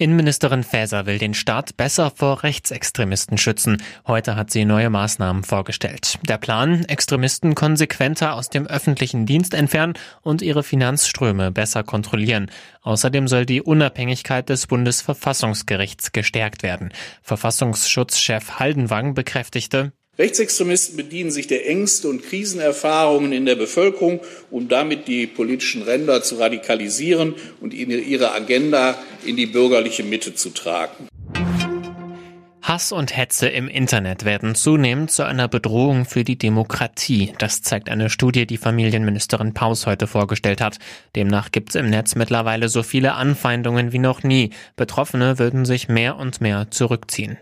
Innenministerin Faeser will den Staat besser vor Rechtsextremisten schützen. Heute hat sie neue Maßnahmen vorgestellt. Der Plan, Extremisten konsequenter aus dem öffentlichen Dienst entfernen und ihre Finanzströme besser kontrollieren. Außerdem soll die Unabhängigkeit des Bundesverfassungsgerichts gestärkt werden. Verfassungsschutzchef Haldenwang bekräftigte, Rechtsextremisten bedienen sich der Ängste und Krisenerfahrungen in der Bevölkerung, um damit die politischen Ränder zu radikalisieren und ihre Agenda in die bürgerliche Mitte zu tragen. Hass und Hetze im Internet werden zunehmend zu einer Bedrohung für die Demokratie. Das zeigt eine Studie, die Familienministerin Paus heute vorgestellt hat. Demnach gibt es im Netz mittlerweile so viele Anfeindungen wie noch nie. Betroffene würden sich mehr und mehr zurückziehen.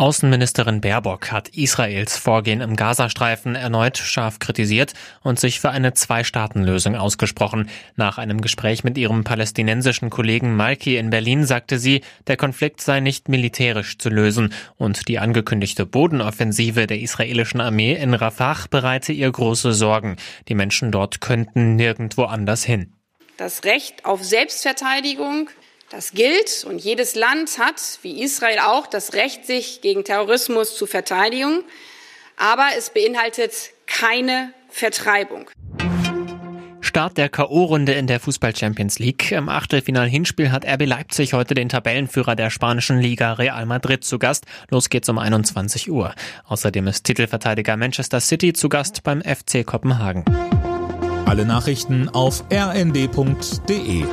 Außenministerin Baerbock hat Israels Vorgehen im Gazastreifen erneut scharf kritisiert und sich für eine Zwei-Staaten-Lösung ausgesprochen. Nach einem Gespräch mit ihrem palästinensischen Kollegen Malki in Berlin sagte sie, der Konflikt sei nicht militärisch zu lösen und die angekündigte Bodenoffensive der israelischen Armee in Rafah bereite ihr große Sorgen. Die Menschen dort könnten nirgendwo anders hin. Das Recht auf Selbstverteidigung das gilt und jedes Land hat, wie Israel auch, das Recht, sich gegen Terrorismus zu verteidigen. Aber es beinhaltet keine Vertreibung. Start der K.O.-Runde in der Fußball Champions League. Im Achtelfinal-Hinspiel hat RB Leipzig heute den Tabellenführer der spanischen Liga Real Madrid zu Gast. Los geht's um 21 Uhr. Außerdem ist Titelverteidiger Manchester City zu Gast beim FC Kopenhagen. Alle Nachrichten auf rnd.de